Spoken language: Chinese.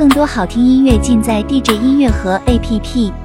更多好听音乐尽在 dj 音乐盒 app